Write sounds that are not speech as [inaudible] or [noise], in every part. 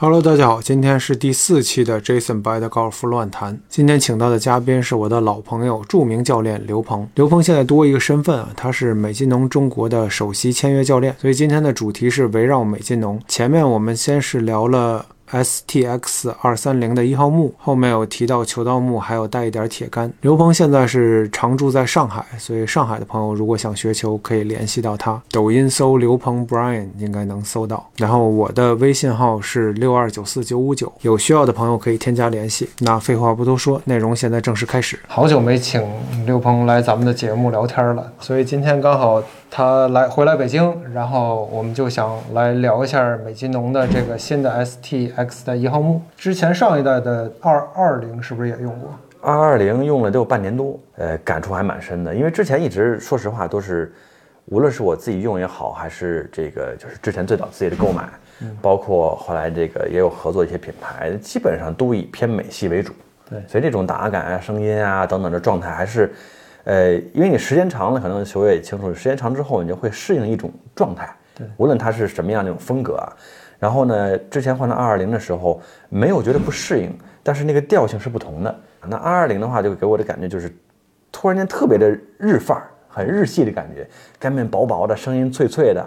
Hello，大家好，今天是第四期的 Jason by the Golf 乱谈。今天请到的嘉宾是我的老朋友、著名教练刘鹏。刘鹏现在多一个身份啊，他是美津浓中国的首席签约教练。所以今天的主题是围绕美津浓。前面我们先是聊了。S T X 二三零的一号木，后面有提到球道木，还有带一点铁杆。刘鹏现在是常住在上海，所以上海的朋友如果想学球，可以联系到他。抖音搜刘鹏 Brian 应该能搜到。然后我的微信号是六二九四九五九，有需要的朋友可以添加联系。那废话不多说，内容现在正式开始。好久没请刘鹏来咱们的节目聊天了，所以今天刚好。他来回来北京，然后我们就想来聊一下美津浓的这个新的 STX 的一号木。之前上一代的二二零是不是也用过？二二零用了都有半年多，呃，感触还蛮深的。因为之前一直说实话都是，无论是我自己用也好，还是这个就是之前最早自己的购买，包括后来这个也有合作一些品牌，基本上都以偏美系为主。对，所以这种打感啊、声音啊等等的状态还是。呃，因为你时间长了，可能球友也清楚，时间长之后，你就会适应一种状态。对，无论它是什么样的一种风格啊。然后呢，之前换到二二零的时候，没有觉得不适应，但是那个调性是不同的。那二二零的话，就给我的感觉就是，突然间特别的日范儿，很日系的感觉，干面薄薄的，声音脆脆的。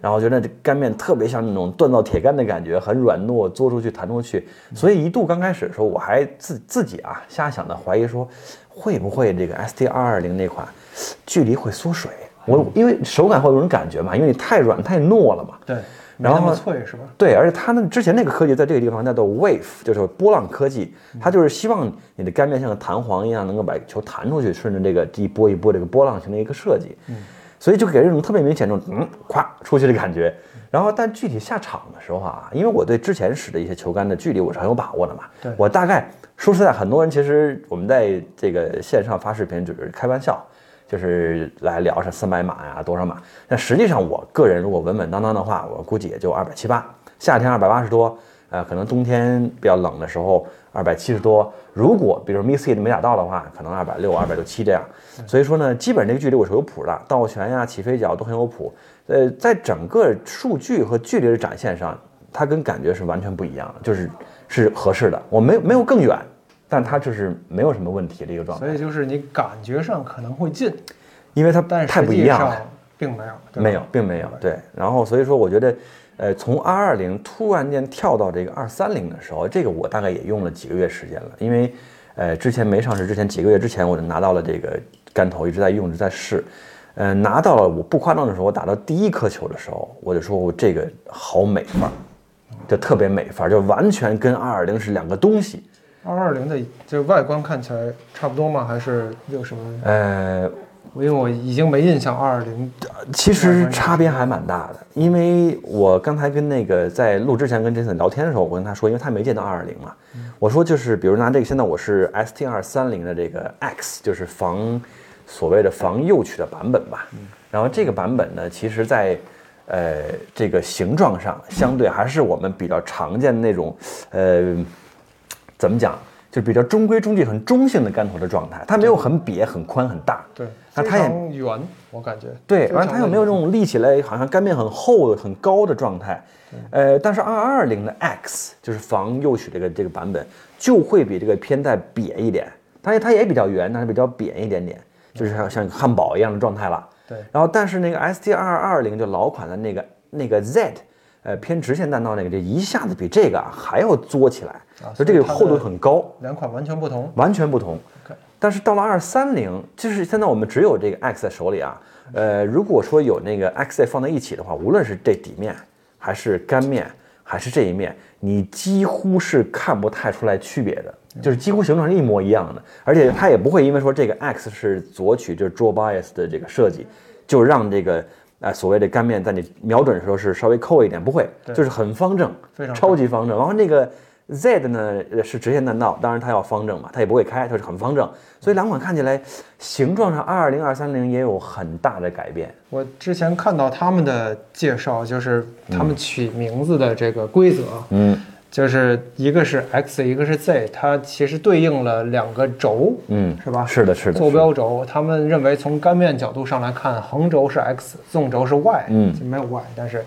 然后觉得这干面特别像那种锻造铁杆的感觉，很软糯，嘬出去弹出去。所以一度刚开始的时候，我还自自己啊瞎想的怀疑说，会不会这个 S T 二二零那款距离会缩水？我因为手感会有种感觉嘛，因为你太软太糯了嘛。对，然后脆是吧？对，而且它那之前那个科技在这个地方叫做 Wave，就是波浪科技，它就是希望你的杆面像个弹簧一样，能够把球弹出去，顺着这个一波一波这个波浪形的一个设计。嗯。所以就给人一种特别明显这种嗯，咵出去的感觉。然后，但具体下场的时候啊，因为我对之前使的一些球杆的距离我是很有把握的嘛。对，我大概说实在，很多人其实我们在这个线上发视频只是开玩笑，就是来聊是三百码呀，多少码。但实际上，我个人如果稳稳当当的话，我估计也就二百七八，夏天二百八十多，呃，可能冬天比较冷的时候二百七十多。如果比如 miss it 没打到的话，可能二百六、二百六七这样。所以说呢，基本这个距离我是有谱的，倒旋呀、起飞角都很有谱。呃，在整个数据和距离的展现上，它跟感觉是完全不一样的，就是是合适的。我没有没有更远，但它就是没有什么问题的一个状态。所以就是你感觉上可能会进，因为它太不一样了，并没有，没有，并没有。对，然后所以说我觉得。呃，从二二零突然间跳到这个二三零的时候，这个我大概也用了几个月时间了，因为，呃，之前没上市之前几个月之前我就拿到了这个杆头，一直在用，一直在试，呃，拿到了，我不夸张的说，我打到第一颗球的时候，我就说我这个好美范儿，就特别美范儿，就完全跟二二零是两个东西。二二零的就外观看起来差不多吗？还是有什么？呃。因为我已经没印象，二二零其实差别还蛮大的。因为我刚才跟那个在录之前跟 Jason 聊天的时候，我跟他说，因为他没见到二二零嘛，我说就是比如拿这个，现在我是 ST 二三零的这个 X，就是防所谓的防右曲的版本吧。然后这个版本呢，其实在呃这个形状上，相对还是我们比较常见的那种，呃，怎么讲？就比较中规中矩、很中性的杆头的状态，它没有很瘪、很宽、很大。对，那它也圆，我感觉。对，然后它又没有这种立起来好像杆面很厚、很高的状态。呃，但是二二零的 X 就是防右曲这个这个版本，就会比这个偏带瘪一点。它它也比较圆，但是比较扁一点点，就是像像汉堡一样的状态了。对。然后，但是那个 ST 二二零就老款的那个那个 Z。呃，偏直线弹道那个，这一下子比这个还要作起来，所以这个厚度很高。两款完全不同，完全不同。但是到了二三零，就是现在我们只有这个 X 在手里啊。呃，如果说有那个 X 放在一起的话，无论是这底面，还是干面，还是这一面，你几乎是看不太出来区别的，就是几乎形状是一模一样的。而且它也不会因为说这个 X 是左曲，就是 draw bias 的这个设计，就让这个。哎，所谓的干面在你瞄准的时候是稍微扣一点，不会，就是很方正，非常超级方正。然后那个 Z 的呢是直线弹道，当然它要方正嘛，它也不会开，就是很方正。所以两款看起来形状上二二零二三零也有很大的改变。我之前看到他们的介绍，就是他们取名字的这个规则，嗯。就是一个是 X，一个是 Z，它其实对应了两个轴，嗯，是吧？是的，是的。坐标轴，他们认为从干面角度上来看，横轴是 X，纵轴是 Y，嗯，没有 Y，但是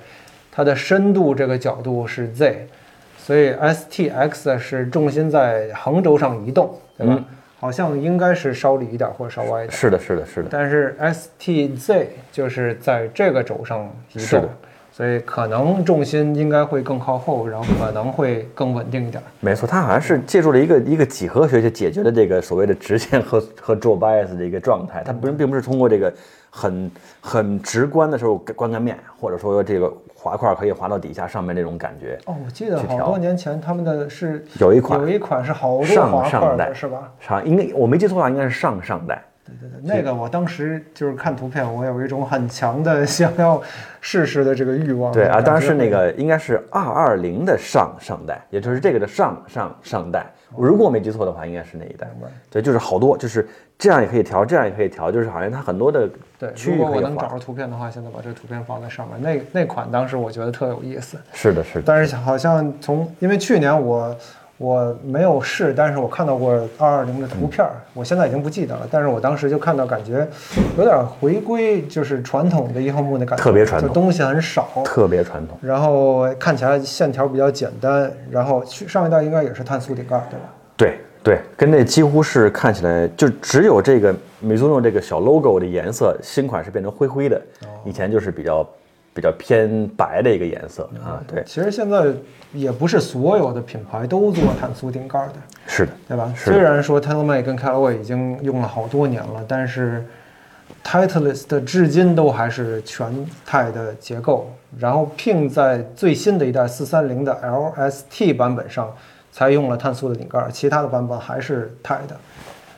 它的深度这个角度是 Z，所以 STX 是重心在横轴上移动，对吧？好像应该是稍里一点或者稍歪一点。是的，是的，是的。但是 STZ 就是在这个轴上移动是的，所以可能重心应该会更靠后，然后可能会更稳定一点。没错，它好像是借助了一个一个几何学去解决了这个所谓的直线和 [laughs] 和 draw bias 的一个状态。它不并不是通过这个很很直观的时候观看面，或者说这个滑块可以滑到底下上面那种感觉。哦，我记得好多年前他们的是有一款有一款是好多上滑块上代的，是吧？上应该我没记错的话，应该是上上代。对对对，那个我当时就是看图片，我有一种很强的想要试试的这个欲望。对啊，当然是那个应该是二二零的上上代，也就是这个的上上上代。如果我没记错的话，应该是那一代。对，就是好多，就是这样也可以调，这样也可以调，就是好像它很多的对，区如。果我能找着图片的话，现在把这个图片放在上面。那那款当时我觉得特有意思，是的，是的。但是好像从因为去年我我没有试，但是我看到过二二零的图片儿，我现在已经不记得了，但是我当时就看到感觉有点回归就是传统的一号木的感觉，特别传统就东西很少。特别传统。然后看起来线条比较简单，然后去上一代应该也是碳素顶盖，对吧？对对，跟那几乎是看起来就只有这个 Mizuno 这个小 logo 的颜色，新款是变成灰灰的，以前就是比较比较偏白的一个颜色啊。对，其实现在也不是所有的品牌都做碳素顶盖的，是的，对吧？虽然说 TaylorMade 跟 Callaway 已经用了好多年了，但是 Titleist 至今都还是全钛的结构，然后 Ping 在最新的一代430的 LST 版本上才用了碳素的顶盖，其他的版本还是钛的，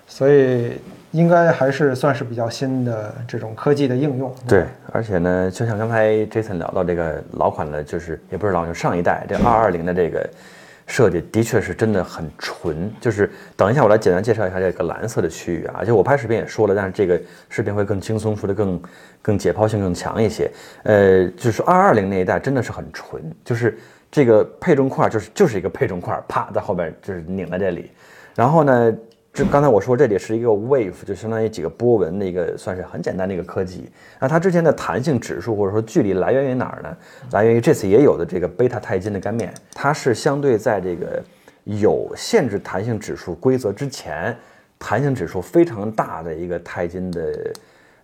所以应该还是算是比较新的这种科技的应用。对，而且呢，就像刚才 Jason 聊到这个老款的，就是也不是老款，上一代这二二零的这个设计，的确是真的很纯。就是等一下我来简单介绍一下这个蓝色的区域啊，而且我拍视频也说了，但是这个视频会更轻松，说的更更解剖性更强一些。呃，就是二二零那一代真的是很纯，就是这个配重块就是就是一个配重块，啪在后边就是拧在这里，然后呢。这刚才我说这里是一个 wave，就相当于几个波纹的一个，算是很简单的一个科技。那它之前的弹性指数或者说距离来源于哪儿呢？来源于这次也有的这个贝塔钛金的干面，它是相对在这个有限制弹性指数规则之前，弹性指数非常大的一个钛金的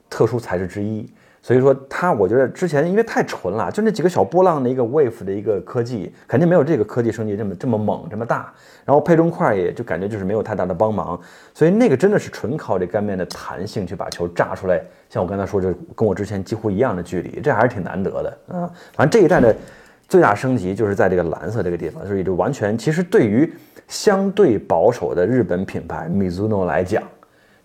特殊材质之一。所以说它，我觉得之前因为太纯了，就那几个小波浪的一个 wave 的一个科技，肯定没有这个科技升级这么这么猛这么大。然后配重块也就感觉就是没有太大的帮忙，所以那个真的是纯靠这干面的弹性去把球炸出来，像我刚才说，就跟我之前几乎一样的距离，这还是挺难得的啊。反正这一代的最大升级就是在这个蓝色这个地方，所以就完全其实对于相对保守的日本品牌 Mizuno 来讲，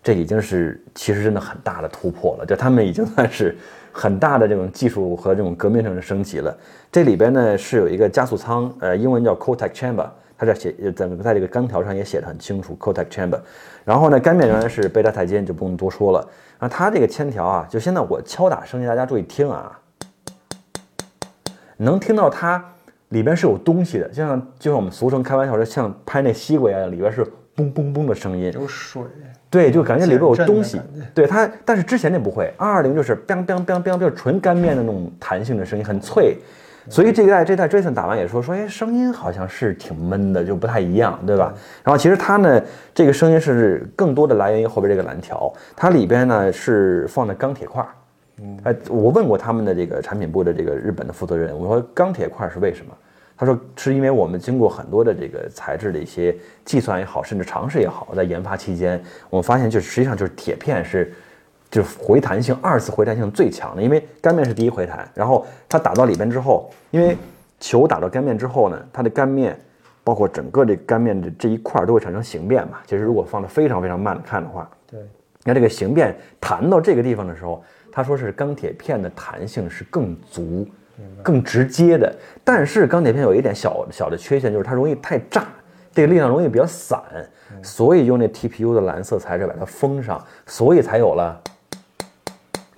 这已经是其实真的很大的突破了，就他们已经算是很大的这种技术和这种革命性的升级了。这里边呢是有一个加速舱，呃，英文叫 Cotec Chamber。它这写在在这个钢条上也写的很清楚，Cotec Chamber。然后呢，干面仍然是贝塔钛金，就不用多说了。然后它这个铅条啊，就现在我敲打声音，大家注意听啊，能听到它里边是有东西的，就像就像我们俗称开玩笑说像拍那西瓜一样，里边是嘣嘣嘣的声音。有水，对，就感觉里边有东西。对它，但是之前那不会，二二零就是 biang biang biang biang，就是纯干面的那种弹性的声音，很脆。所以这一代这代 Jason 打完也说说，哎，声音好像是挺闷的，就不太一样，对吧？然后其实它呢，这个声音是更多的来源于后边这个蓝条，它里边呢是放的钢铁块哎，我问过他们的这个产品部的这个日本的负责人，我说钢铁块是为什么？他说是因为我们经过很多的这个材质的一些计算也好，甚至尝试也好，在研发期间，我们发现就是实际上就是铁片是。就是回弹性，二次回弹性最强的，因为干面是第一回弹，然后它打到里边之后，因为球打到干面之后呢，它的干面，包括整个这干面的这一块都会产生形变嘛。其实如果放的非常非常慢的看的话，对，那这个形变弹到这个地方的时候，他说是钢铁片的弹性是更足、更直接的。但是钢铁片有一点小小的缺陷，就是它容易太炸，这个力量容易比较散，所以用那 TPU 的蓝色材质把它封上，所以才有了。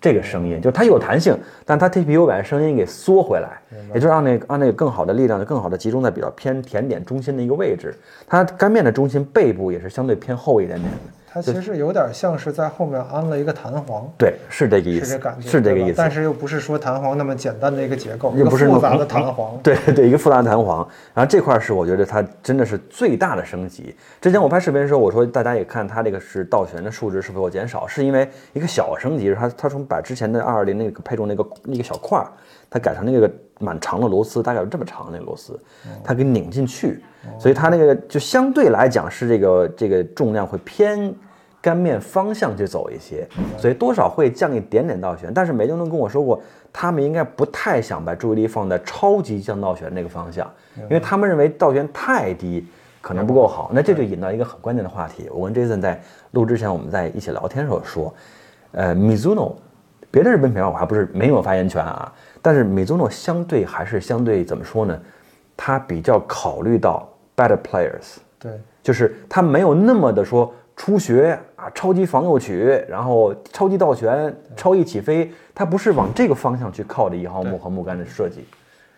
这个声音，就它有弹性，但它 TPU 把声音给缩回来，也就是让那个让那个更好的力量就更好的集中在比较偏甜点中心的一个位置。它干面的中心背部也是相对偏厚一点点的。它其实有点像是在后面安了一个弹簧，对，是这个意思，是这感觉，是这个意思。但是又不是说弹簧那么简单的一个结构，又不是复杂的弹簧。对对，一个复杂的弹簧。然后这块是我觉得它真的是最大的升级。之前我拍视频的时候，我说大家也看它这个是倒悬的数值是否有减少，是因为一个小升级，它它从把之前的二二零那个配重那个那个小块儿，它改成那个蛮长的螺丝，大概有这么长那个螺丝，它给拧进去，所以它那个就相对来讲是这个这个重量会偏。干面方向去走一些，所以多少会降一点点倒悬。但是美津浓跟我说过，他们应该不太想把注意力放在超级降倒悬那个方向，因为他们认为倒悬太低可能不够好。那这就引到一个很关键的话题。我跟 Jason 在录之前我们在一起聊天的时候说，呃，Mizuno，别的日本品牌我还不是没有发言权啊，但是 Mizuno 相对还是相对怎么说呢？他比较考虑到 better players，对，就是他没有那么的说。初学啊，超级防右曲，然后超级倒旋，超翼起飞，它不是往这个方向去靠的一号木和木杆的设计。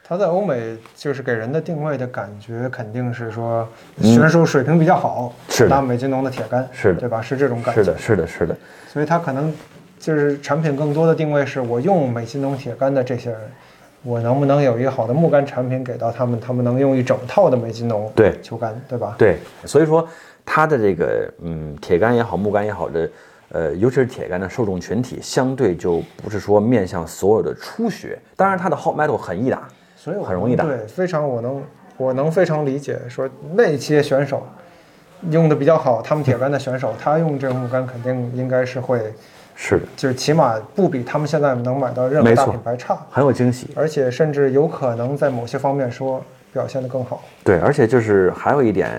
它在欧美就是给人的定位的感觉，肯定是说选手水平比较好，是搭美津浓的铁杆，是的对吧？是这种感觉。是的，是的，是的。所以它可能就是产品更多的定位是我用美津浓铁杆的这些人，我能不能有一个好的木杆产品给到他们，他们能用一整套的美津浓对球杆，对吧？对，所以说。它的这个嗯，铁杆也好，木杆也好的，呃，尤其是铁杆的受众群体，相对就不是说面向所有的初学。当然，它的 hot metal 很易打，所以很容易打。对，非常我能我能非常理解，说那些选手用的比较好，他们铁杆的选手，他用这个木杆肯定应该是会，是的，就是起码不比他们现在能买到任何大品牌差，很有惊喜，而且甚至有可能在某些方面说。表现得更好。对，而且就是还有一点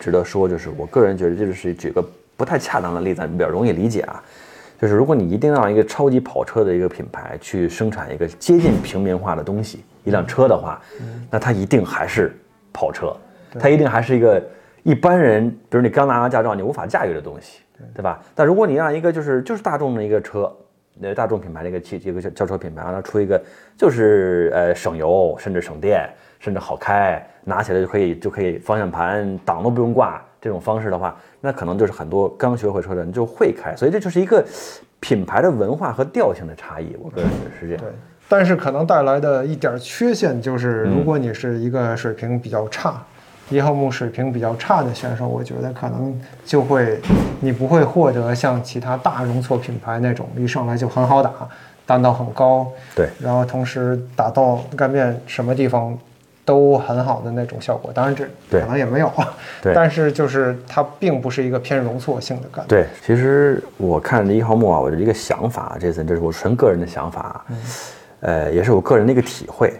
值得说，就是我个人觉得，这就是举个不太恰当的例子，比较容易理解啊。就是如果你一定让一个超级跑车的一个品牌去生产一个接近平民化的东西，一辆车的话，那它一定还是跑车，它一定还是一个一般人，比如你刚拿完驾照，你无法驾驭的东西，对吧？但如果你让一个就是就是大众的一个车，那大众品牌的一个汽一个轿车品牌，让它出一个就是呃省油甚至省电。甚至好开，拿起来就可以，就可以方向盘挡都不用挂。这种方式的话，那可能就是很多刚学会车的人就会开。所以这就是一个品牌的文化和调性的差异。我个人觉得是这样。对，但是可能带来的一点缺陷就是，如果你是一个水平比较差、一号木水平比较差的选手，我觉得可能就会你不会获得像其他大容错品牌那种一上来就很好打，弹道很高，对，然后同时打到干面什么地方。都很好的那种效果，当然这可能也没有，但是就是它并不是一个偏容错性的感觉。对，其实我看这一号木啊，我的一个想法，这次这是我纯个人的想法，呃，也是我个人的一个体会。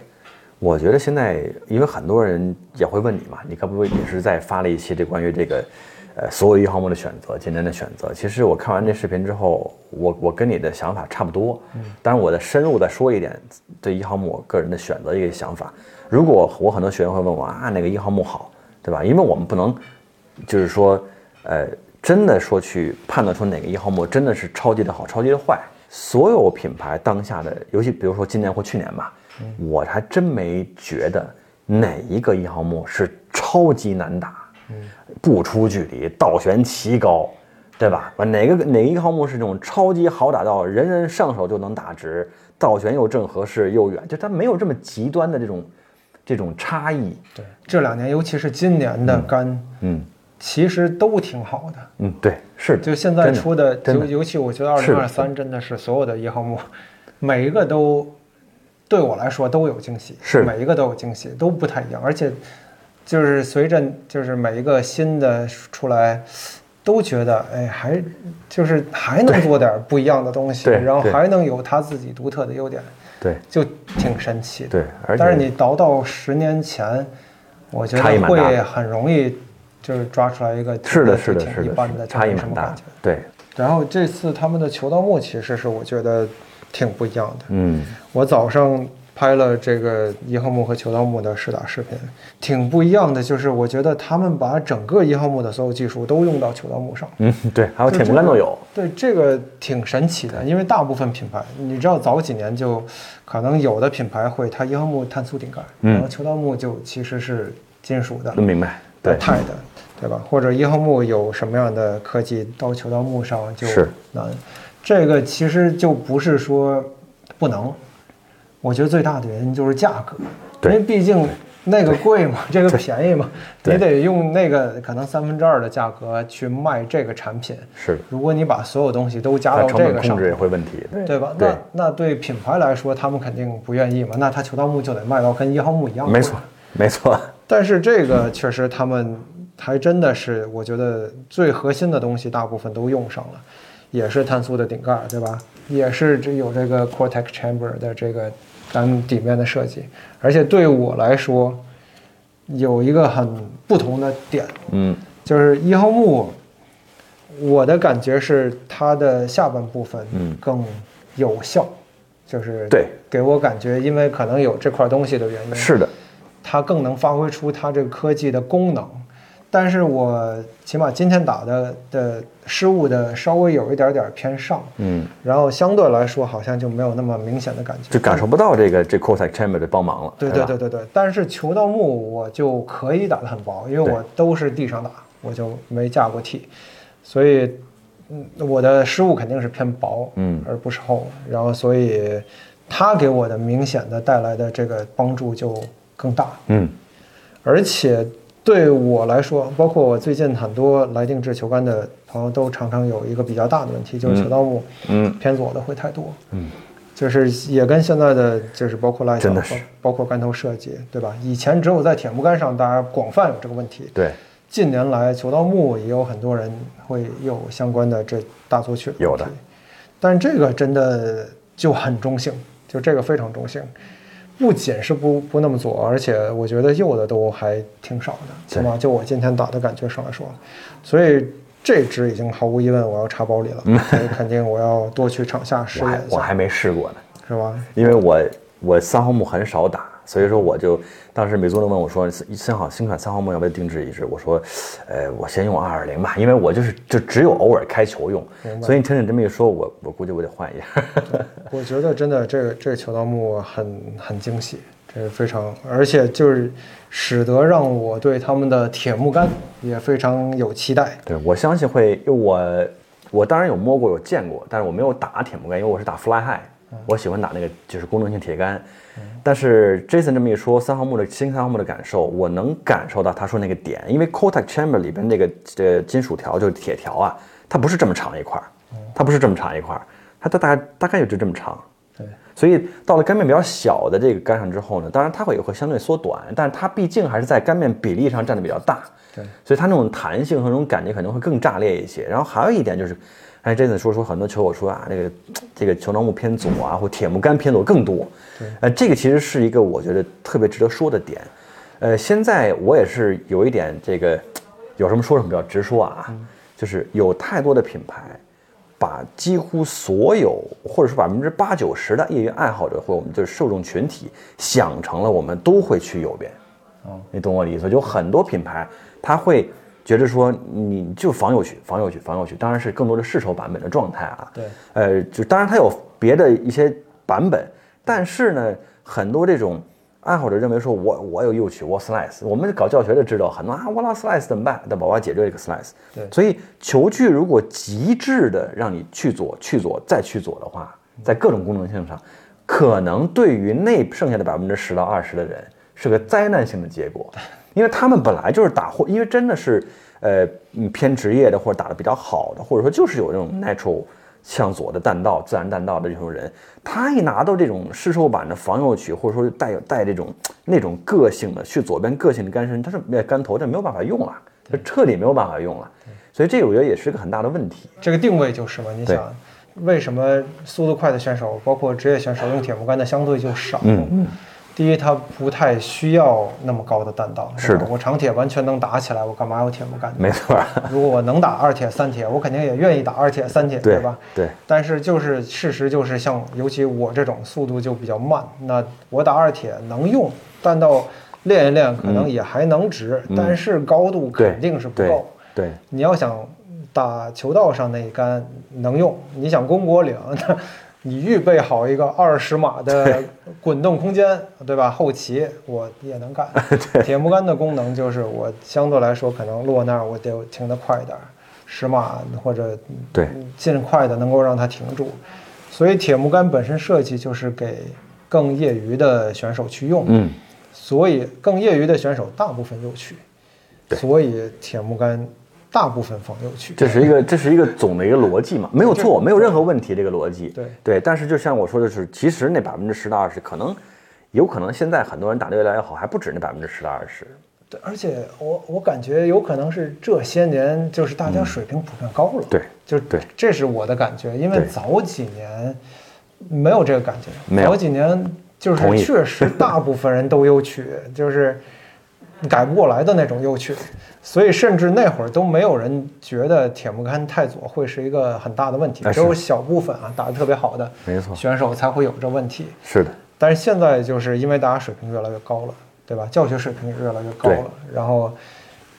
我觉得现在，因为很多人也会问你嘛，你可不也是在发了一期这关于这个，呃，所有一号木的选择，今年的选择。其实我看完这视频之后，我我跟你的想法差不多，嗯，当然我再深入再说一点对一号木我个人的选择一个想法。如果我很多学员会问我啊，哪个一号木好，对吧？因为我们不能，就是说，呃，真的说去判断出哪个一号木真的是超级的好，超级的坏。所有品牌当下的，尤其比如说今年或去年吧，我还真没觉得哪一个一号木是超级难打，不出距离，倒悬奇高，对吧？哪个哪一号木是这种超级好打到人人上手就能打直，倒悬又正合适又远，就它没有这么极端的这种。这种差异，对这两年，尤其是今年的杆，嗯，其实都挺好的，嗯，对，是，就现在出的，尤尤其我觉得二零二三真的是所有的一号木，每一个都对我来说都有惊喜，是每一个都有惊喜，都不太一样，而且就是随着就是每一个新的出来，都觉得哎还就是还能做点不一样的东西，然后还能有他自己独特的优点。对，就挺神奇的。对，但是你倒到十年前，我觉得会很容易，就是抓出来一个是的，是的，是的，一般的差异蛮大。对。然后这次他们的球道木其实是我觉得挺不一样的。嗯。我早上。拍了这个一号木和球道木的试打视频，挺不一样的。就是我觉得他们把整个一号木的所有技术都用到球道木上。嗯，对，还有铁木杆都有。对，这个挺神奇的。因为大部分品牌，你知道早几年就可能有的品牌会，它一号木碳素顶盖，然后球道木就其实是金属的。明白。对。钛的，对吧？或者一号木有什么样的科技到球道木上就是难，这个其实就不是说不能，我觉得最大的原因就是价格，因为毕竟那个贵嘛，[laughs] 这个便宜嘛，你得用那个可能三分之二的价格去卖这个产品。是，如果你把所有东西都加到这个上，控制也会问题，对吧？那那对品牌来说，他们肯定不愿意嘛，那他球道木就得卖到跟一号木一样。没错，没错。但是这个确实他们。还真的是，我觉得最核心的东西大部分都用上了，也是碳素的顶盖，对吧？也是这有这个 Cortex Chamber 的这个单底面的设计，而且对我来说有一个很不同的点，嗯，就是一号木，我的感觉是它的下半部分更有效，就是对，给我感觉，因为可能有这块东西的原因，是的，它更能发挥出它这个科技的功能。但是我起码今天打的的失误的稍微有一点点偏上，嗯，然后相对来说好像就没有那么明显的感觉，就感受不到这个这 Cortex Chamber 的帮忙了。对对对对对。但是球到木我就可以打得很薄，因为我都是地上打，我就没架过 T，，所以嗯我的失误肯定是偏薄，嗯，而不是厚。然后所以他给我的明显的带来的这个帮助就更大，嗯，而且。对我来说，包括我最近很多来定制球杆的朋友，都常常有一个比较大的问题，就是球道木，嗯，偏左的会太多，嗯，就是也跟现在的就是包括拉脚，包括杆头设计，对吧？以前只有在铁木杆上，大家广泛有这个问题，对。近年来，球道木也有很多人会有相关的这大作曲有的，但这个真的就很中性，就这个非常中性。不仅是不不那么左，而且我觉得右的都还挺少的，起码就我今天打的感觉上来说，所以这支已经毫无疑问我要插包里了，[laughs] 肯定我要多去场下试验。我还没试过呢，是吧？因为我我三号木很少打。所以说，我就当时美租人问我说：“新好新款三号木要不要定制一支？”我说：“呃，我先用二二零吧，因为我就是就只有偶尔开球用。所以你听你这么一说，我我估计我得换一下。[laughs] 我觉得真的，这个这个球道木很很惊喜，这是非常，而且就是使得让我对他们的铁木杆也非常有期待。对我相信会，因为我我当然有摸过有见过，但是我没有打铁木杆，因为我是打 Fly High，我喜欢打那个就是功能性铁杆。但是 Jason 这么一说，三号木的新三号木的感受，我能感受到他说那个点，因为 Cortex Chamber 里边那个呃金属条就是铁条啊，它不是这么长一块儿，它不是这么长一块儿，它大大概大概也就这么长。对，所以到了干面比较小的这个杆上之后呢，当然它会也会相对缩短，但是它毕竟还是在干面比例上占的比较大。对，所以它那种弹性和那种感觉可能会更炸裂一些。然后还有一点就是。哎，这次说说很多球友说啊，那个这个球状木偏左啊，或铁木杆偏左更多。对，呃，这个其实是一个我觉得特别值得说的点。呃，现在我也是有一点这个，有什么说什么，比较直说啊，就是有太多的品牌，把几乎所有或者说百分之八九十的业余爱好者或我们就是受众群体想成了我们都会去右边。哦，你懂我的意思？就很多品牌他会。觉得说你就防右曲，防右曲，防右曲，当然是更多的试售版本的状态啊。对，呃，就当然它有别的一些版本，但是呢，很多这种爱好者认为说，我我有右曲，我 slice，我们搞教学的知道很多啊，我拉 slice 怎么办？那宝宝解决这个 slice。对，所以球具如果极致的让你去左去左再去左的话，在各种功能性上，可能对于那剩下的百分之十到二十的人是个灾难性的结果。因为他们本来就是打或，因为真的是，呃，偏职业的或者打的比较好的，或者说就是有这种 natural 向左的弹道、自然弹道的这种人，他一拿到这种试售版的防右曲，或者说带有带这种那种个性的去左边个性的杆身，他是杆头，这没有办法用了，就彻底没有办法用了。所以这个我觉得也是个很大的问题。这个定位就是嘛，你想，为什么速度快的选手，包括职业选手用铁木杆的相对就少？嗯嗯。第一，它不太需要那么高的弹道，是的，我长铁完全能打起来，我干嘛要铁木杆？没错，[laughs] 如果我能打二铁、三铁，我肯定也愿意打二铁、三铁，对吧？对。但是就是事实就是，像尤其我这种速度就比较慢，那我打二铁能用，弹道练一练可能也还能值，但是高度肯定是不够。对，你要想打球道上那一杆能用，你想攻果岭那。你预备好一个二十码的滚动空间，[laughs] 对吧？后骑我也能干。[laughs] 铁木杆的功能就是我相对来说可能落那儿我得停得快一点，十码或者对尽快的能够让它停住。所以铁木杆本身设计就是给更业余的选手去用，嗯，所以更业余的选手大部分右曲，对所以铁木杆大部分放右曲。这是一个这是一个总的一个逻辑嘛，没有错，没有任何问题，这个逻辑。对对，但是就像我说的是，其实那百分之十到二十，可能有可能现在很多人打得越来越好，还不止那百分之十到二十。对，而且我我感觉有可能是这些年就是大家水平普遍高了，嗯对，就是对这是我的感觉，因为早几年没有这个感觉，没有早几年就是确实大部分人都有曲，就是改不过来的那种优曲，所以甚至那会儿都没有人觉得铁木杆太左会是一个很大的问题哎，只有小部分啊打得特别好的没错。选手才会有这问题。是的，但是现在就是因为大家水平越来越高了，对吧？教学水平也越来越高了，然后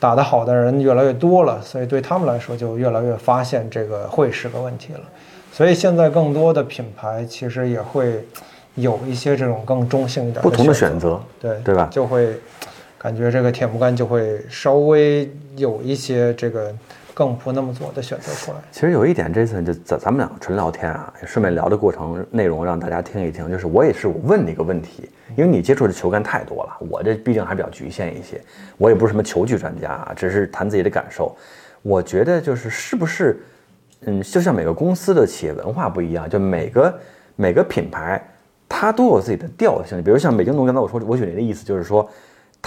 打得好的人越来越多了，所以对他们来说就越来越发现这个会是个问题了。所以现在更多的品牌其实也会有一些这种更中性一点不同的选选择，对对吧？就会感觉这个铁木杆就会稍微有一些这个更不那么做的选择出来。其实有一点这次就咱咱们两个纯聊天啊，顺便聊的过程内容让大家听一听。就是我也是我问你一个问题，因为你接触的球杆太多了，我这毕竟还比较局限一些，我也不是什么球具专家啊，只是谈自己的感受。我觉得就是是不是，嗯，就像每个公司的企业文化不一样，就每个每个品牌它都有自己的调性。比如像北京农，刚才我说我举你的意思就是说，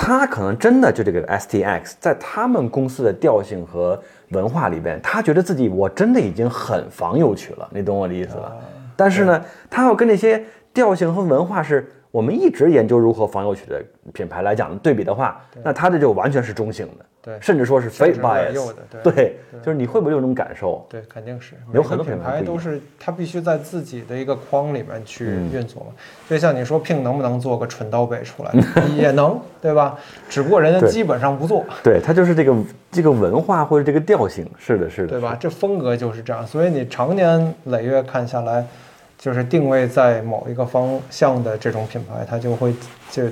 他可能真的就这个 STX 在他们公司的调性和文化里边，他觉得自己我真的已经很防右曲了，你懂我的意思吧？但是呢，他要跟那些调性和文化是我们一直研究如何防右曲的品牌来讲对比的话，那它这就完全是中性的，对。甚至说是甚 fake 至有点 bias，的对。对，就是你会不会有这种感受？对，肯定是。有很多品品牌都是它必须在自己的一个框里面去嗯运作嘛。就像你说 Ping 能不能做个纯刀背出来，[laughs] 也能，对吧？只不过人家基本上不做，对，它就是这个这个文化或者这个调性，是的，是的，对吧？这风格就是这样，所以你常年累月看下来，就是定位在某一个方向的这种品牌，它就会就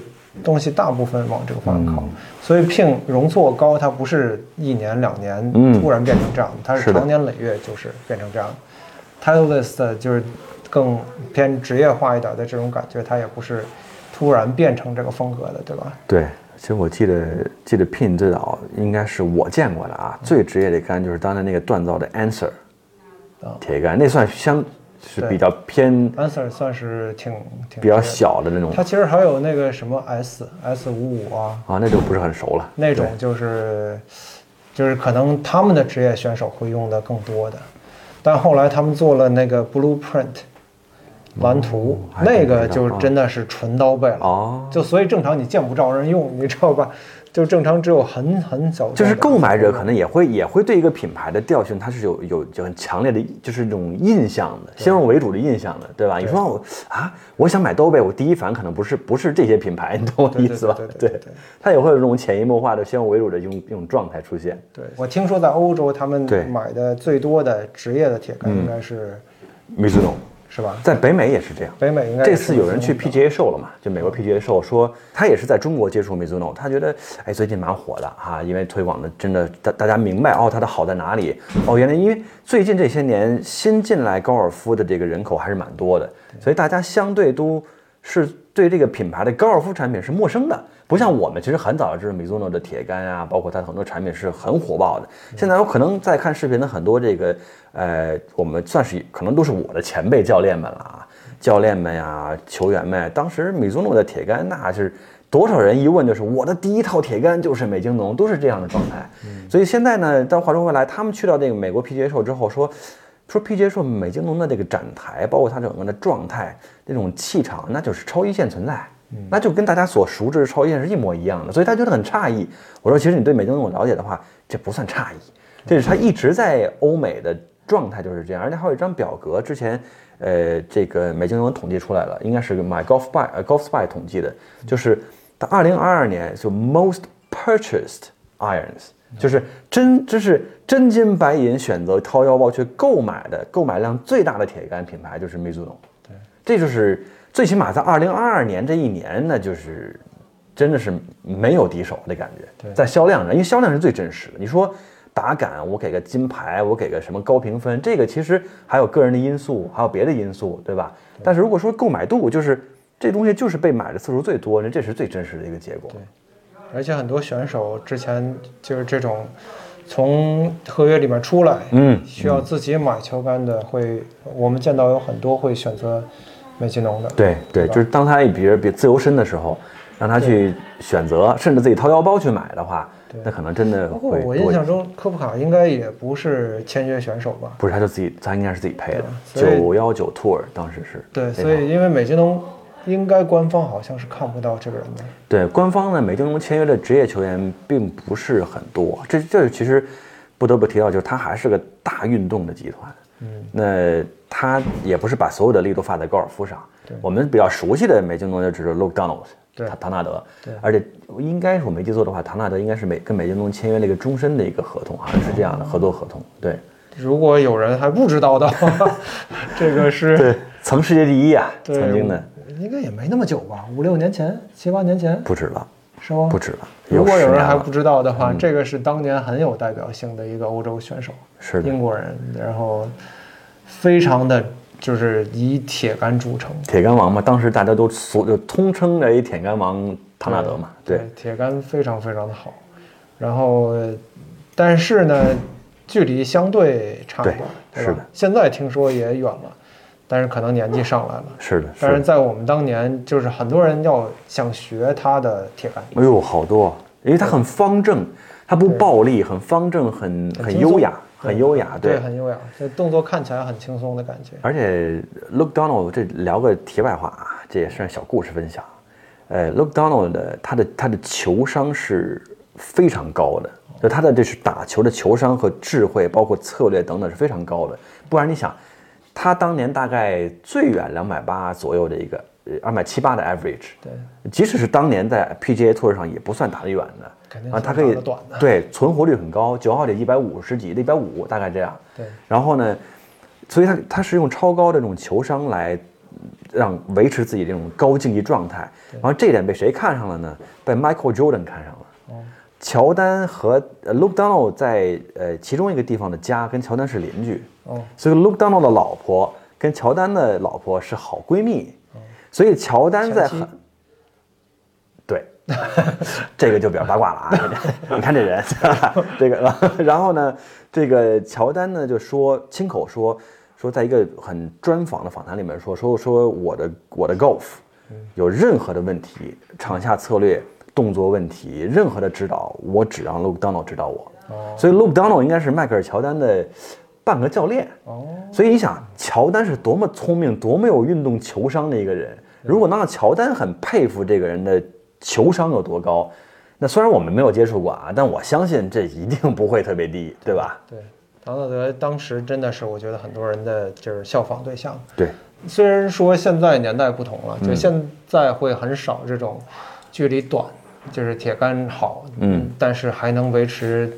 东西大部分往这个方向靠。嗯所以 Ping 容错高，它不是一年两年嗯突然变成这样，它是长年累月就是变成这样。Titleist 就是更偏职业化一点的这种感觉，它也不是突然变成这个风格的，对吧？对，其实我记得记得 Pin 最早应该是我见过的啊，最职业的杆就是当年那个锻造的 Answer 啊铁杆，那算相是比较偏 Answer 算是挺挺比较小的那种它其实还有那个什么 S S 五五啊，啊，那就不是很熟了。那种就是就是可能他们的职业选手会用的更多的，但后来他们做了那个 Blueprint 蓝图，那个就真的是纯刀背了。哦，就所以正常你见不着人用，你知道吧？就正常只有很很小，就是购买者可能也会也会对一个品牌的调性，它是有有有很强烈的，就是这种印象的，先入为主的印象的，对吧？你说我啊，我想买兜背，我第一反应可能不是不是这些品牌，你懂我的意思吧？对它也会有这种潜移默化的先入为主的一种一种状态出现。对我听说在欧洲他们买的最多的职业的铁杆嗯。应该是、Mizuno 是吧？在北美也是这样。北美应该这次有人去 PGA 秀了嘛？就美国 PGA 秀说他也是在中国接触 Mizuno，他觉得哎最近蛮火的哈、因为推广的真的大大家明白哦它的好在哪里哦原来因为最近这些年新进来高尔夫的这个人口还是蛮多的，所以大家相对都是对这个品牌的高尔夫产品是陌生的，不像我们其实很早就知道 Mizuno 的铁杆啊，包括它的很多产品是很火爆的。现在我可能在看视频的很多这个呃，我们算是可能都是我的前辈教练们了啊。教练们呀、球员们，当时米 zuno 的铁杆那是多少人一问就是我的第一套铁杆就是美津浓，都是这样的状态。所以现在呢，但话说回来，他们去到这个美国 PGA 秀之后说。说 PGA 说美津浓的这个展台，包括它整个的状态、那种气场，那就是超一线存在，那就跟大家所熟知的超一线是一模一样的，所以他觉得很诧异。我说，其实你对美津浓了解的话，这不算诧异，这是他一直在欧美的状态就是这样，而且还有一张表格，之前呃这个美津浓统计出来了，应该是 My Golf Spy 呃 Golf Spy 统计的，就是到二零二二年就 Most Purchased Irons。就是真，这是真金白银选择掏腰包去购买的，购买量最大的铁杆品牌就是 Mizuno。这就是最起码在二零二二年这一年呢，就是真的是没有敌手的感觉，在销量上，因为销量是最真实的。你说打杆，我给个金牌，我给个什么高评分，这个其实还有个人的因素，还有别的因素，对吧？但是如果说购买度，就是这东西就是被买的次数最多，那这是最真实的一个结果。对，而且很多选手之前就是这种。从合约里面出来，嗯，需要自己买球杆的，会我们见到有很多会选择美津浓的。对对，就是当他比如比自由身的时候，让他去选择，甚至自己掏腰包去买的话，那可能真的会。我印象中，科普卡应该也不是签约选手吧？不是，他就自己，他应该是自己配的。九幺九 Tour 当时是。对，所以因为美津浓。应该官方好像是看不到这个人的。对，官方呢，美津浓签约的职业球员并不是很多。这这其实不得不提到，就是他还是个大运动的集团。嗯，那他也不是把所有的力都放在高尔夫上。对，我们比较熟悉的美津浓就只是 Luke Donald，对，唐纳德。对，而且应该是我没记错的话，唐纳德应该是美跟美津浓签约了一个终身的一个合同，好像是这样的合作合同。对，如果有人还不知道的话，[laughs] 这个是对，曾世界第一啊，曾经的。应该也没那么久吧，五六年前、七八年前，不止了，是吗？不止了。如果有人还不知道的话，这个是当年很有代表性的一个欧洲选手，是英国人，然后非常的就是以铁杆著称，铁杆王嘛。当时大家都所就通称为铁杆王唐纳德嘛，对，铁杆非常非常的好。然后，但是呢，距离相对差一点，是的。现在听说也远了。但是可能年纪上来了，是的。但是在我们当年，就是很多人要想学他的铁杆。哎呦，好多，因为他很方正，他不暴力，很方正，很很优雅，很优雅，对，很优雅，这动作看起来很轻松的感觉。而且，Look Donald，这聊个题外话啊，这也算小故事分享。呃，Look Donald 的他的他的球商是非常高的，就他的这是打球的球商和智慧，包括策略等等是非常高的。不然你想。他当年大概最远两百八左右的一个，呃，二百七八的 average。对，即使是当年在 PGA Tour 上也不算打得远的。啊，他可以对存活率很高，九号得一百五十几，一百五大概这样。对。然后呢，所以他他是用超高的这种球商来让维持自己这种高竞技状态。然后这点被谁看上了呢？被 Michael Jordan 看上了。哦。乔丹和 Luke Donald 在呃其中一个地方的家跟乔丹是邻居。哦，所以 Luke Donald 的老婆跟乔丹的老婆是好闺蜜，所以乔丹在很，对，[laughs] 这个就比较八卦了啊！[laughs] 你看这人，[laughs] 这个，然后呢，这个乔丹呢就说亲口说说，在一个很专访的访谈里面说说说我的我的 golf 有任何的问题，场下策略、动作问题，任何的指导，我只让 Luke Donald 指导我。哦，所以 Luke Donald 应该是迈克尔乔丹的。半个教练哦，所以你想，乔丹是多么聪明、多么有运动球商的一个人。如果能让乔丹很佩服这个人的球商有多高，那虽然我们没有接触过啊，但我相信这一定不会特别低，对吧？对，唐纳德当时真的是我觉得很多人的就是效仿对象。对，虽然说现在年代不同了，就现在会很少这种距离短，就是铁杆好，嗯，但是还能维持。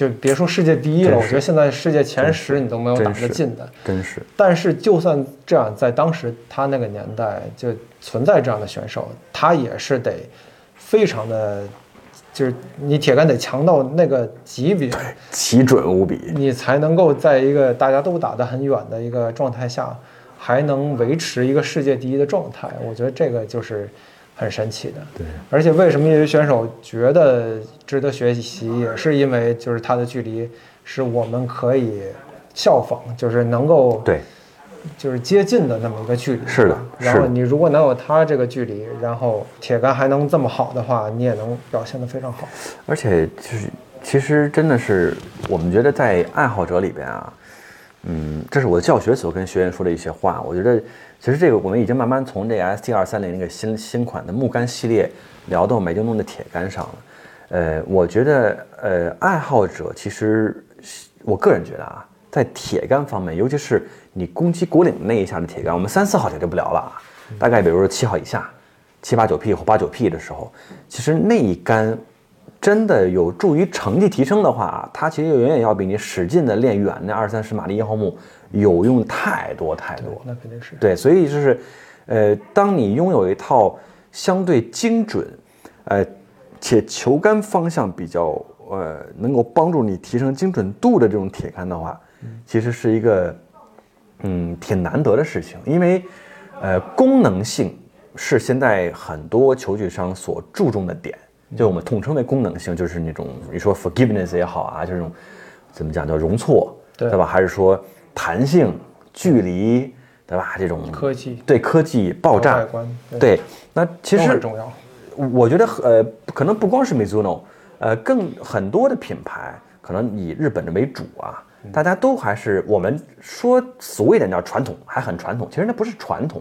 就别说世界第一了，我觉得现在世界前十你都没有打得进的，真是。但是就算这样，在当时他那个年代就存在这样的选手，他也是得非常的，就是你铁杆得强到那个级别，奇准无比，你才能够在一个大家都打得很远的一个状态下，还能维持一个世界第一的状态。我觉得这个就是。很神奇的，对。而且为什么业余选手觉得值得学习，也是因为就是他的距离是我们可以效仿，就是能够对，就是接近的那么一个距离。是的。然后你如果能有他这个距离，然后铁杆还能这么好的话，你也能表现得非常好。而且就是其实真的是我们觉得在爱好者里边啊，嗯，这是我的教学所跟学员说的一些话，我觉得。其实这个我们已经慢慢从这个 ST 二三零那个新新款的木杆系列聊到美津浓的铁杆上了。呃，我觉得呃，爱好者其实我个人觉得啊，在铁杆方面，尤其是你攻击果岭那一下的铁杆，我们三四号铁就不聊了啊。大概比如说七号以下，七八九 P 或八九 P 的时候，其实那一杆真的有助于成绩提升的话，它其实远远要比你使劲的练远那二三十马力一号木。有用太多太多，那肯定是。对，所以就是呃，当你拥有一套相对精准，呃，且球杆方向比较呃能够帮助你提升精准度的这种铁杆的话，其实是一个嗯挺难得的事情，因为呃功能性是现在很多球具商所注重的点，就我们统称为功能性，就是那种你说 forgiveness 也好啊，这种怎么讲叫容错，对吧？还是说弹性、距离，对吧？这种科技对科技爆炸对，那其实重要。我觉得呃，可能不光是 Mizuno，呃，更很多的品牌可能以日本的为主啊，大家都还是我们说俗一点叫传统，还很传统。其实那不是传统，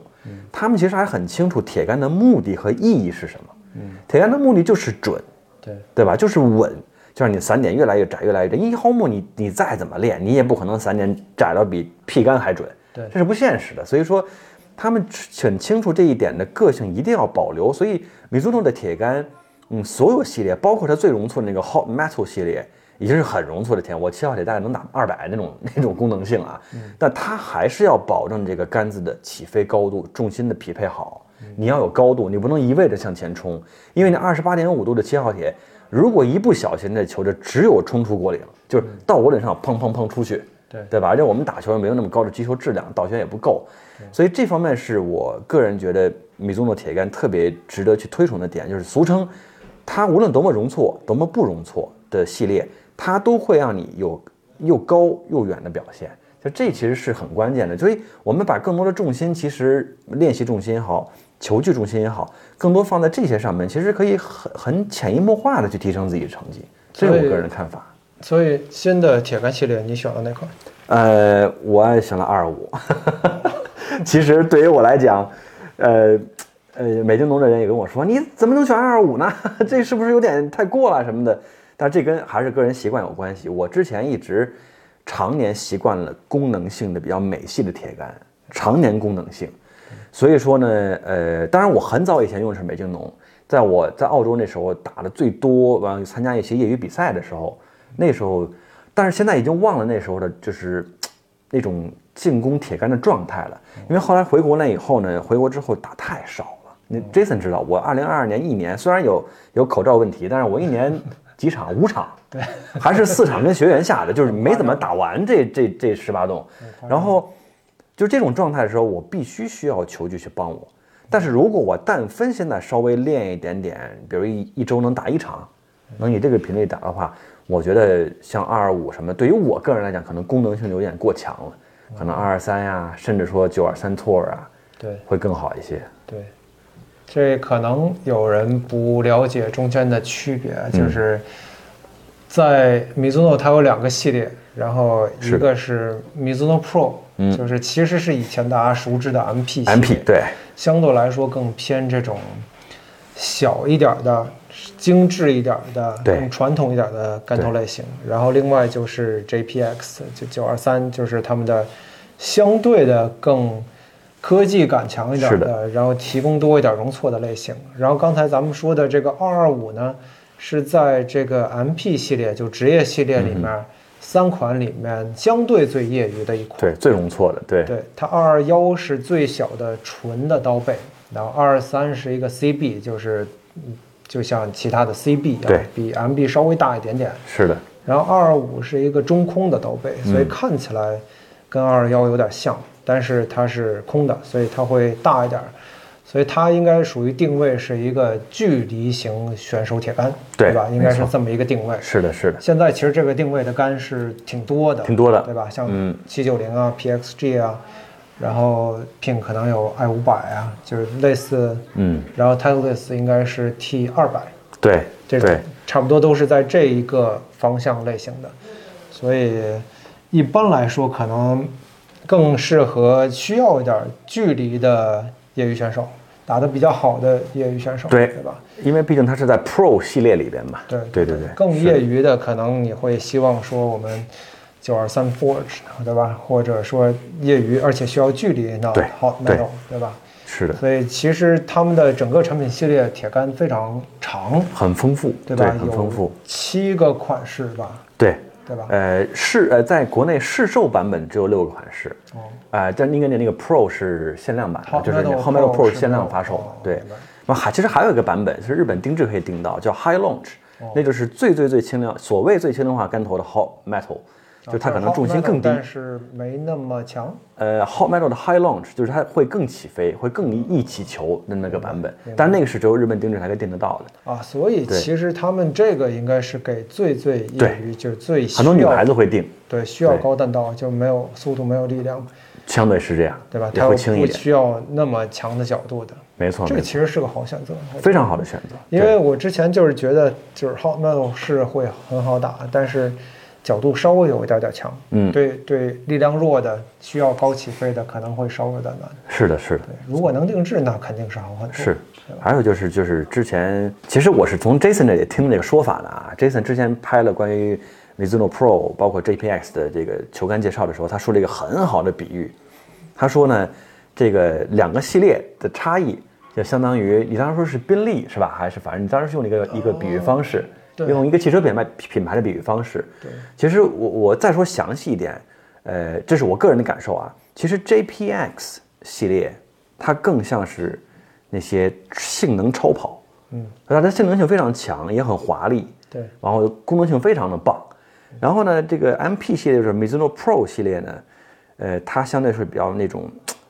他们其实还很清楚铁杆的目的和意义是什么。铁杆的目的就是准，对对吧？就是稳，就是你散点越来越窄，越来越窄。一毫木你你再怎么练，你也不可能散点窄到比屁杆还准，对这是不现实的。所以说，他们很清楚这一点的个性一定要保留。所以，Mizuno 的铁杆，嗯，所有系列，包括它最容错的那个 Hot Metal 系列，已经是很容错的铁。我七号铁大概能打二百那种那种功能性啊，但它还是要保证这个杆子的起飞高度、重心的匹配好。你要有高度，你不能一味的向前冲，因为你二十八点五度的七号铁，如果一不小心这球就只有冲出果岭，就是到我脸上砰砰砰出去，对对吧？而且我们打球也没有那么高的击球质量，倒旋也不够，所以这方面是我个人觉得米宗诺铁杆特别值得去推崇的点，就是俗称它无论多么容错、多么不容错的系列，它都会让你有又高又远的表现。就这其实是很关键的，所以我们把更多的重心，其实练习重心也好，球具重心也好，更多放在这些上面，其实可以很很潜移默化的去提升自己的成绩，这是我个人的看法。所以新的铁杆系列你选了哪款？呃，我选了二五。[laughs] 其实对于我来讲，呃呃，美津浓的人也跟我说，你怎么能选二五呢？[laughs] 这是不是有点太过了什么的？但这跟还是个人习惯有关系。我之前一直常年习惯了功能性的比较美系的铁杆，常年功能性。所以说呢，呃，当然我很早以前用的是美津浓，在我在澳洲那时候打的最多，完了参加一些业余比赛的时候，那时候，但是现在已经忘了那时候的就是那种进攻铁杆的状态了。因为后来回国了以后呢，回国之后打太少了。那 Jason 知道，我二零二二年一年虽然有有口罩问题，但是我一年几场五场，对，还是四场跟学员下的，就是没怎么打完这这这十八洞，然后。就这种状态的时候，我必须需要球具去帮我。但是如果我但分现在稍微练一点点，比如一一周能打一场，能以这个频率打的话，我觉得像二二五什么，对于我个人来讲，可能功能性有点过强了，可能二二三呀，甚至说九二三 Tour 啊，对。会更好一些。对，这可能有人不了解中间的区别，嗯。就是在 Mizuno 它有两个系列，然后一个是 Mizuno Pro，嗯。就是其实是以前大家熟知的 MP 系列 MP 对，相对来说更偏这种小一点的、精致一点的、更传统一点的杆头类型。然后另外就是 JPX，就九二三，就是他们的相对的更科技感强一点的，然后提供多一点容错的类型。然后刚才咱们说的这个二二五呢，是在这个 MP 系列，就职业系列里面、三款里面相对最业余的一款。对，最容错的，对，对，它二二幺是最小的纯的刀背，然后二二三是一个 CB，就是嗯就像其他的 CB 一样对，比 MB 稍微大一点点。是的，然后二二五是一个中空的刀背，所以看起来跟二二幺有点像，但是它是空的，所以它会大一点儿。所以它应该属于定位是一个距离型选手铁杆，对吧？应该是这么一个定位。是的，是的，现在其实这个定位的杆是挺多的，挺多的。对吧？像嗯。七九零啊、PXG 啊，然后 Pin 可能有 i 五百啊，就是类似，嗯，然后 Titleist 应该是 T 二百，对，这种对，差不多都是在这一个方向类型的，所以一般来说可能更适合需要一点距离的业余选手，打得比较好的业余选手，对对吧？因为毕竟它是在 Pro 系列里边嘛，对对对对，更业余的可能你会希望说我们九二三 Forge 对吧？或者说业余而且需要距离那对 Hot 对 Metal 对吧？是的，所以其实他们的整个产品系列铁杆非常长，很丰富，对吧？很丰富，七个款式吧，对，对吧？呃，市呃，在国内市售版本只有六个款式，哦，呃，但应该那那个 Pro 是限量版的，就是 Hot Metal Pro 限量发售。对。那还其实还有一个版本是日本定制可以订到，叫 High Launch，那就是最最最轻量，所谓最轻量化干头的 Hot Metal，就它可能重心更低。但是没那么强。呃，Hot Metal 的 High Launch 就是它会更起飞，会更易起球的那个版本，但那个是只有日本定制才可以订得到的。啊，所以其实他们这个应该是给最最业余，就是最很多女孩子会订，对需要高弹道，就没有速度，没有力量，相对是这样，对吧？它不会轻一点，需要那么强的角度的，没错，这个其实是个好选择。非常好的选择。因为我之前就是觉得，就是 Hot Metal 是会很好打，但是角度稍微有一点点强，嗯对对，力量弱的需要高起飞的可能会稍微有点难。是的，是的。对，如果能定制，那肯定是好很多。是，还有就是就是之前，其实我是从 Jason 这里听这个说法的啊。Jason 之前拍了关于 Mizuno Pro 包括 JPX 的这个球杆介绍的时候，他说了一个很好的比喻。他说呢，这个两个系列的差异，就相当于你当时说是宾利是吧？还是反正你当时是用了一个一个比喻方式，对用一个汽车品牌品牌的比喻方式。对，其实我我再说详细一点，呃，这是我个人的感受啊。其实 JPX 系列它更像是那些性能超跑，嗯，它的性能性非常强，也很华丽，对，然后功能性非常的棒。然后呢，这个 MP 系列就是 Mizuno Pro 系列呢，呃，它相对是比较那种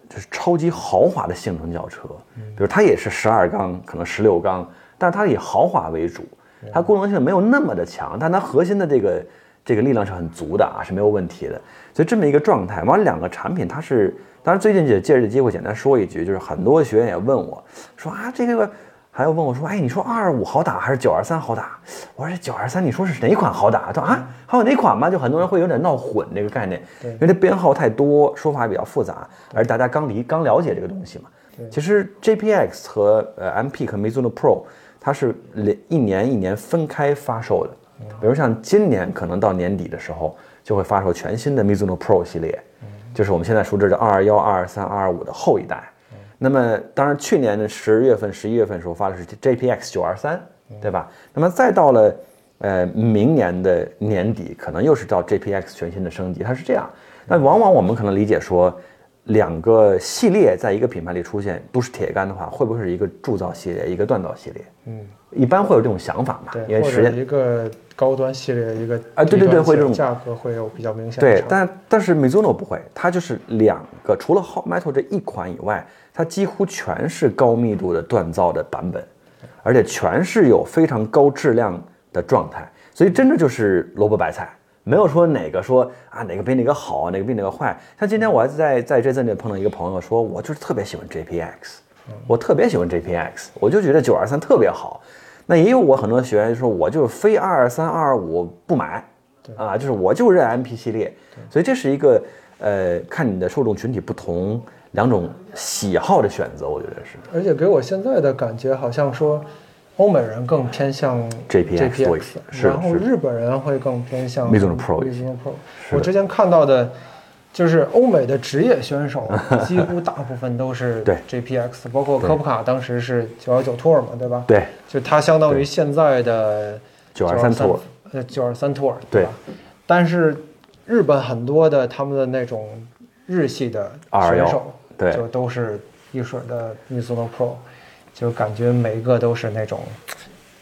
就是超级豪华的性能轿车，比如它也是十二缸，可能十六缸，但是它以豪华为主，它功能性没有那么的强，但它核心的这个这个力量是很足的啊，是没有问题的。所以这么一个状态，完了两个产品它是，当然最近也借着这机会简单说一句，就是很多学员也问我说啊，这个还要问我说，哎，你说二二五好打还是九二三好打？我说这九二三你说是哪款好打？他说啊，还有哪款吗？就很多人会有点闹混这个概念，因为它编号太多，说法也比较复杂，而大家刚离刚了解这个东西嘛。其实 JPX 和呃 MP 和 Mizuno Pro 它是连一年一年分开发售的，比如像今年可能到年底的时候就会发售全新的 Mizuno Pro 系列，就是我们现在熟知的二二幺、二二三、二二五的后一代。那么当然去年的十月份、十一月份的时候发的是 JPX 九二三，对吧？那么再到了呃明年的年底，可能又是到 JPX 全新的升级，它是这样。那往往我们可能理解说，两个系列在一个品牌里出现都是铁杆的话，会不会是一个铸造系列，一个锻造系列？嗯，一般会有这种想法嘛？对，因为时间一个高端系列，一个啊对对对会这种价格会有比较明显的对差，但但是 Mizuno 不会，它就是两个，除了 Hot Metal 这一款以外，它几乎全是高密度的锻造的版本，而且全是有非常高质量的状态，所以真的就是萝卜白菜，没有说哪个说啊哪个比哪个好，哪个比哪个坏。像今天我还在在这阵子碰到一个朋友说，我就是特别喜欢 JPX，我特别喜欢 JPX，我就觉得九二三特别好。那也有我很多学员说，我就是非二二三、二二五不买，啊，就是我就认 MP 系列，所以这是一个呃，看你的受众群体不同，两种喜好的选择，我觉得是。而且给我现在的感觉好像说，欧美人更偏向 JPX 然后日本人会更偏向 Mizuno Pro。Mizuno Pro。我之前看到的，就是欧美的职业选手 [laughs] 几乎大部分都是对 JPX，包括科普卡当时是九幺九 Tour 嘛，对吧？对，就它相当于现在的九二三 Tour 呃，九二三 Tour，对吧？但是日本很多的他们的那种日系的选手，对就都是一水的 Mizuno Pro，就感觉每一个都是那种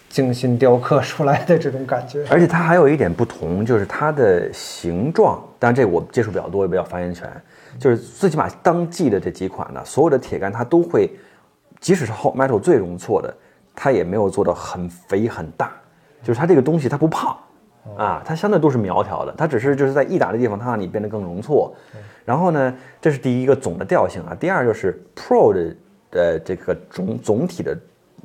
精心雕刻出来的这种感觉。而且它还有一点不同，就是它的形状，当然这个我接触比较多，也比较发言权。就是最起码当季的这几款呢，所有的铁杆它都会，即使是 Hot Metal 最容错的，它也没有做到很肥很大，就是它这个东西它不胖啊，它相对都是苗条的，它只是就是在易打的地方它让你变得更容错。然后呢，这是第一个总的调性啊，第二就是 Pro 的呃这个总总体的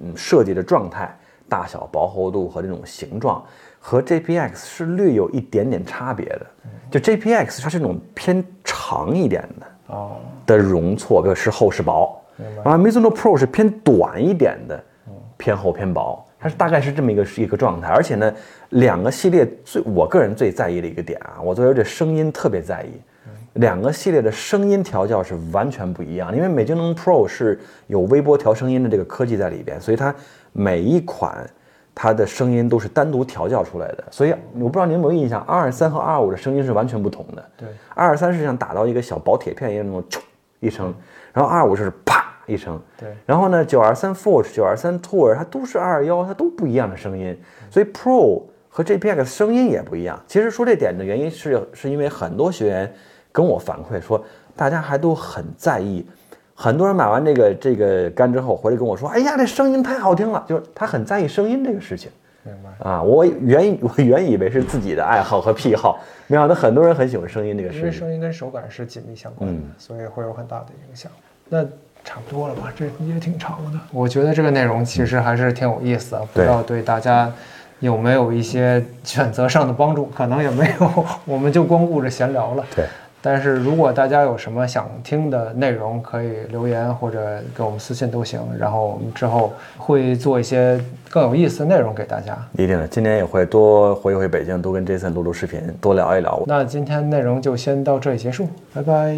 嗯设计的状态、大小、薄厚度和这种形状，和 JPX 是略有一点点差别的。就 JPX 它是那种偏长一点的哦，的容错，比如是厚是薄。明白然后 Mizuno Pro 是偏短一点的，偏厚偏薄，它是大概是这么一个是一个状态。而且呢，两个系列最我个人最在意的一个点啊，我作为这声音特别在意。两个系列的声音调教是完全不一样的，因为美津浓 Pro 是有微波调声音的这个科技在里边，所以它每一款它的声音都是单独调教出来的。所以我不知道您有没有印象，R 三和 R 五的声音是完全不同的。对，R 三是像打到一个小薄铁片一样那种啾一声，然后 R 五是啪一声。对然后呢，九二三 Forge、九二三 Tour 它都是二二幺，它都不一样的声音，所以 Pro 和 JPX 声音也不一样。其实说这点的原因是，是因为很多学员跟我反馈说，大家还都很在意。很多人买完这个这个杆之后回来跟我说：“哎呀，这声音太好听了！”就是他很在意声音这个事情明白。啊。我原 [laughs] 我原以为是自己的爱好和癖好，没想到很多人很喜欢声音这个事情。因为声音跟手感是紧密相关的，嗯所以会有很大的影响。那差不多了吧？这也挺长的。我觉得这个内容其实还是挺有意思的，不知道对大家有没有一些选择上的帮助？可能也没有，我们就光顾着闲聊了。对，但是如果大家有什么想听的内容，可以留言或者给我们私信都行。然后我们之后会做一些更有意思的内容给大家。一定的，今年也会多回一回北京，多跟 Jason 录录视频，多聊一聊。那今天内容就先到这里结束，拜拜。